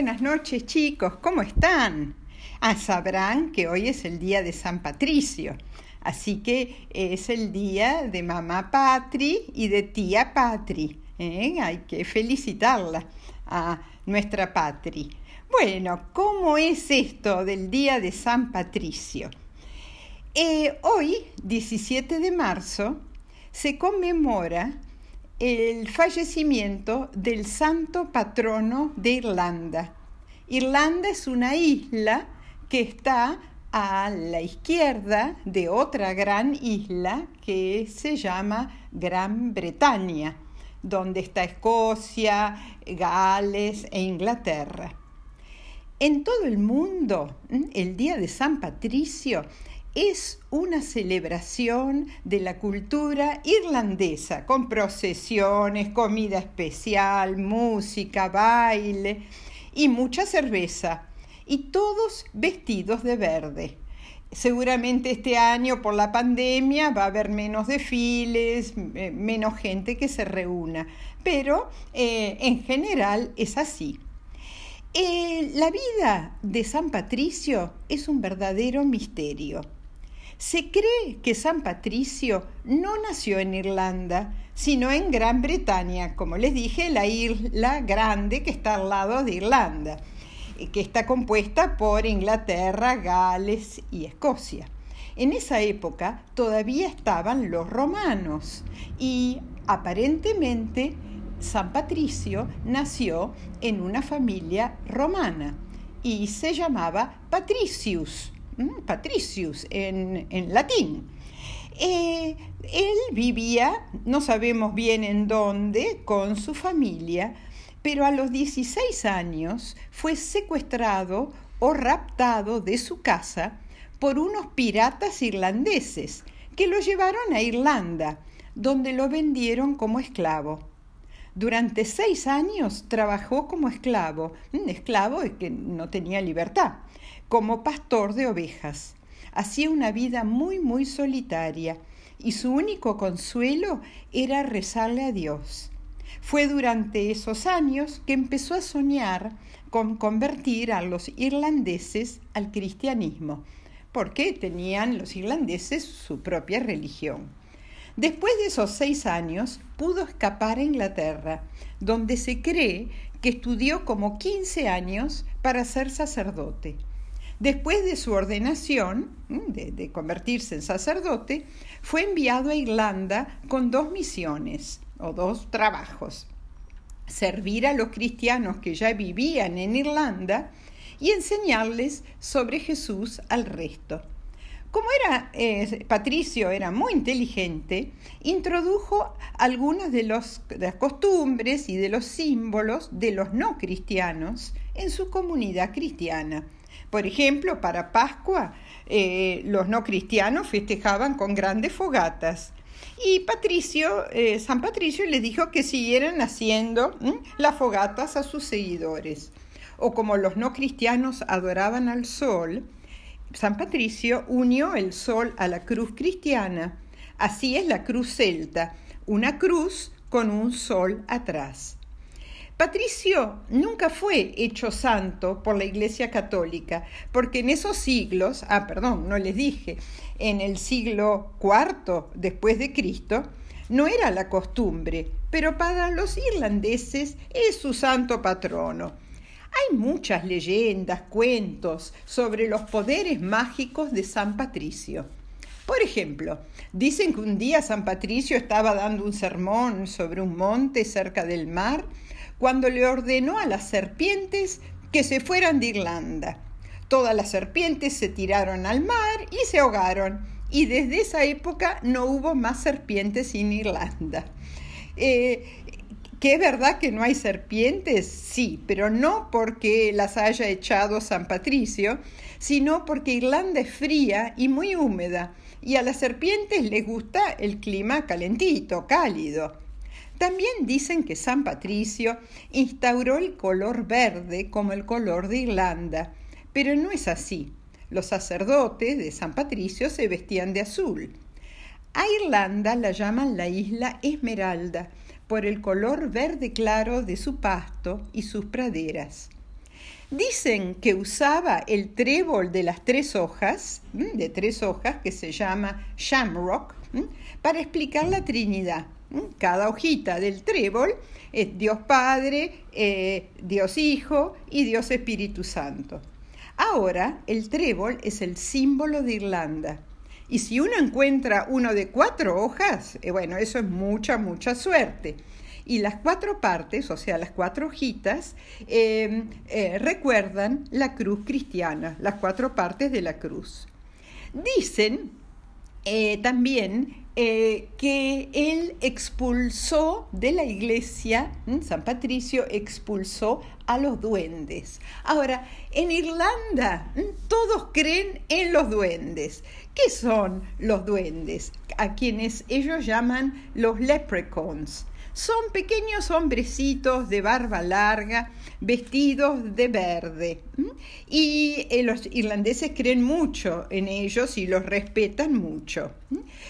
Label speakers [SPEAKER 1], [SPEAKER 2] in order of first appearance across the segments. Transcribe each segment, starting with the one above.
[SPEAKER 1] Buenas noches chicos, ¿cómo están? Ah, sabrán que hoy es el día de San Patricio, así que es el día de mamá Patri y de tía Patri. ¿eh? Hay que felicitarla a nuestra Patri. Bueno, ¿cómo es esto del día de San Patricio? Eh, hoy, 17 de marzo, se conmemora el fallecimiento del santo patrono de Irlanda. Irlanda es una isla que está a la izquierda de otra gran isla que se llama Gran Bretaña, donde está Escocia, Gales e Inglaterra. En todo el mundo, el día de San Patricio es una celebración de la cultura irlandesa, con procesiones, comida especial, música, baile y mucha cerveza, y todos vestidos de verde. Seguramente este año por la pandemia va a haber menos desfiles, eh, menos gente que se reúna, pero eh, en general es así. Eh, la vida de San Patricio es un verdadero misterio. Se cree que San Patricio no nació en Irlanda, sino en Gran Bretaña, como les dije, la isla grande que está al lado de Irlanda, eh, que está compuesta por Inglaterra, Gales y Escocia. En esa época todavía estaban los romanos y aparentemente San Patricio nació en una familia romana y se llamaba Patricius Patricius en, latín. Eh, él vivía, no sabemos bien en dónde, con su familia, pero a los 16 años fue secuestrado o raptado de su casa por unos piratas irlandeses que lo llevaron a Irlanda, donde lo vendieron como esclavo. Durante seis años trabajó como esclavo, un esclavo que no tenía libertad, como pastor de ovejas. Hacía una vida muy, muy solitaria y su único consuelo era rezarle a Dios. Fue durante esos años que empezó a soñar con convertir a los irlandeses al cristianismo, porque tenían los irlandeses su propia religión. Después de esos seis años pudo escapar a Inglaterra, donde se cree que estudió como 15 años para ser sacerdote. Después de su ordenación, de, convertirse en sacerdote, fue enviado a Irlanda con dos misiones o dos trabajos. Servir a los cristianos que ya vivían en Irlanda y enseñarles sobre Jesús al resto. Como era eh, Patricio era muy inteligente, introdujo algunas de, de las costumbres y de los símbolos de los no cristianos en su comunidad cristiana por ejemplo, para Pascua, eh, los no cristianos festejaban con grandes fogatas. Y Patricio, eh, San Patricio les dijo que siguieran haciendo las fogatas a sus seguidores. O como los no cristianos adoraban al sol, San Patricio unió el sol a la cruz cristiana. Así es la cruz celta, una cruz con un sol atrás. Patricio nunca fue hecho santo por la Iglesia Católica, porque en esos siglos, ah, perdón, no les dije, en el siglo IV después de Cristo, no era la costumbre, pero para los irlandeses es su santo patrono. Hay muchas leyendas, cuentos sobre los poderes mágicos de San Patricio. Por ejemplo, dicen que un día San Patricio estaba dando un sermón sobre un monte cerca del mar cuando le ordenó a las serpientes que se fueran de Irlanda. Todas las serpientes se tiraron al mar y se ahogaron, y desde esa época no hubo más serpientes en Irlanda. Eh, ¿Que es verdad que no hay serpientes? Sí, pero no porque las haya echado San Patricio, sino porque Irlanda es fría y muy húmeda, y a las serpientes les gusta el clima calentito, cálido. También dicen que San Patricio instauró el color verde como el color de Irlanda, pero no es así. Los sacerdotes de San Patricio se vestían de azul. A Irlanda la llaman la isla Esmeralda por el color verde claro de su pasto y sus praderas. Dicen que usaba el trébol de las tres hojas, de tres hojas, que se llama shamrock, para explicar la Trinidad. Cada hojita del trébol es Dios Padre, eh, Dios Hijo y Dios Espíritu Santo. Ahora el trébol es el símbolo de Irlanda. Y si uno encuentra uno de cuatro hojas, eh, bueno, eso es mucha, mucha suerte. Y las cuatro partes, o sea, las cuatro hojitas, em, eh, recuerdan la cruz cristiana, las cuatro partes de la cruz. Dicen eh, también eh, que él expulsó de la iglesia, San Patricio expulsó a los duendes. Ahora, en Irlanda todos creen en los duendes. ¿Qué son los duendes? A quienes ellos llaman los leprechauns. Son pequeños hombrecitos de barba larga, vestidos de verde. Y eh, los irlandeses creen mucho en ellos y los respetan mucho.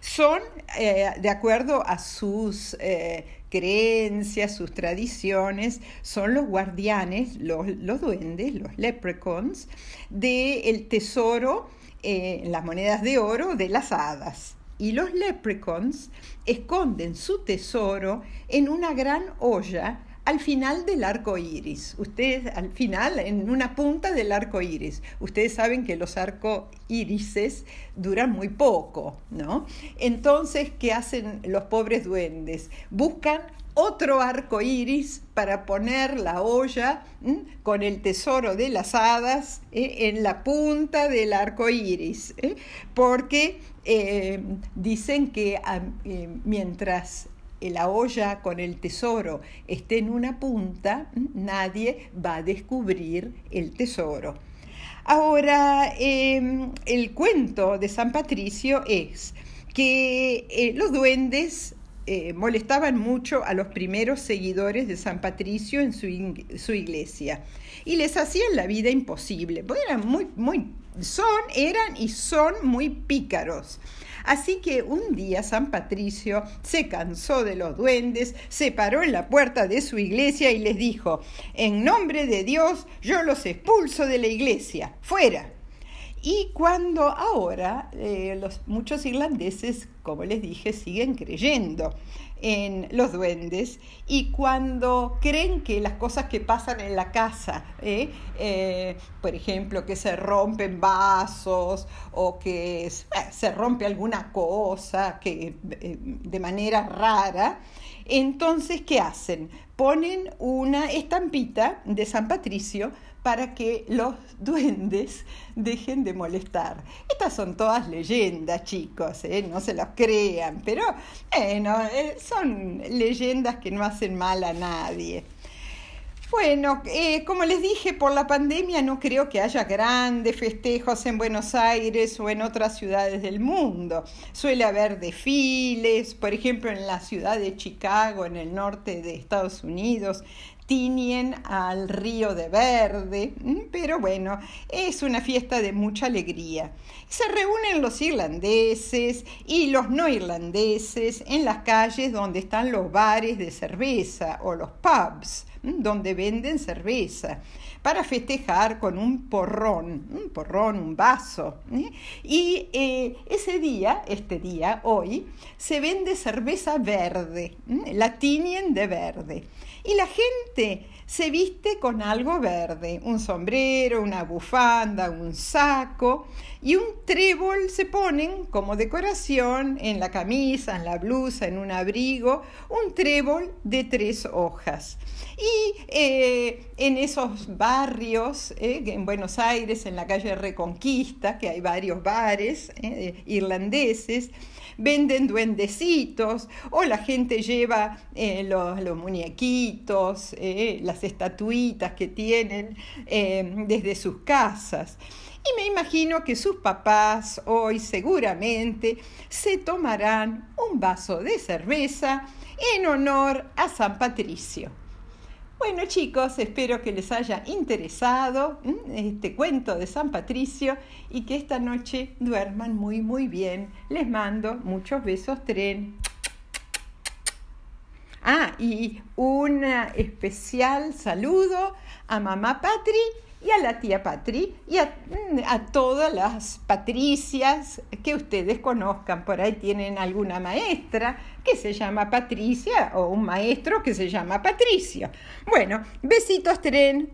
[SPEAKER 1] Son, eh, de acuerdo a sus eh, creencias, sus tradiciones, son los guardianes, los, duendes, los leprechauns, del tesoro, las monedas de oro de las hadas y los leprechauns esconden su tesoro en una gran olla al final del arco iris. Ustedes, al final, en una punta del arco iris. Ustedes saben que los arco irises duran muy poco, ¿no? Entonces, ¿qué hacen los pobres duendes? Buscan otro arco iris para poner la olla con el tesoro de las hadas ¿eh? en la punta del arco iris, ¿eh? porque eh, dicen que ah, mientras la olla con el tesoro esté en una punta, nadie va a descubrir el tesoro. Ahora, em, el cuento de San Patricio es que los duendes eh, molestaban mucho a los primeros seguidores de San Patricio en su, iglesia y les hacían la vida imposible, porque eran muy, muy, son, eran y son muy pícaros. Así que un día San Patricio se cansó de los duendes, se paró en la puerta de su iglesia y les dijo, en nombre de Dios yo los expulso de la iglesia, fuera. Y cuando ahora eh, los, muchos irlandeses, como les dije, siguen creyendo en los duendes y cuando creen que las cosas que pasan en la casa, ¿eh? Eh, por ejemplo, que se rompen vasos o que se rompe alguna cosa que, de manera rara, entonces, ¿qué hacen? Ponen una estampita de San Patricio para que los duendes dejen de molestar. Estas son todas leyendas, chicos, ¿eh? no se las crean, pero bueno, eh, son leyendas que no hacen mal a nadie. Bueno, eh, como les dije, por la pandemia no creo que haya grandes festejos en Buenos Aires o en otras ciudades del mundo. Suele haber desfiles, por ejemplo, en la ciudad de Chicago, en el norte de Estados Unidos, tiñen al río de verde, pero bueno, es una fiesta de mucha alegría. Se reúnen los irlandeses y los no irlandeses en las calles donde están los bares de cerveza o los pubs, donde venden cerveza, para festejar con un porrón, un porrón, un vaso. Y eh, ese día, este día, hoy, se vende cerveza verde, la tiñen de verde. Y la gente se viste con algo verde, un sombrero, una bufanda, un saco y un trébol se ponen como decoración en la camisa, en la blusa, en un abrigo, un trébol de tres hojas. Y eh, en esos barrios, eh, en Buenos Aires, en la calle Reconquista, que hay varios bares eh, irlandeses, venden duendecitos o la gente lleva eh, los, muñequitos, las estatuitas que tienen desde sus casas. Y me imagino que sus papás hoy seguramente se tomarán un vaso de cerveza en honor a San Patricio. Bueno chicos, espero que les haya interesado este cuento de San Patricio y que esta noche duerman muy muy bien. Les mando muchos besos tren. Ah, y un especial saludo a mamá Patri y a la tía Patri y a, a, todas las patricias que ustedes conozcan. Por ahí tienen alguna maestra que se llama Patricia o un maestro que se llama Patricio. Bueno, besitos, tren.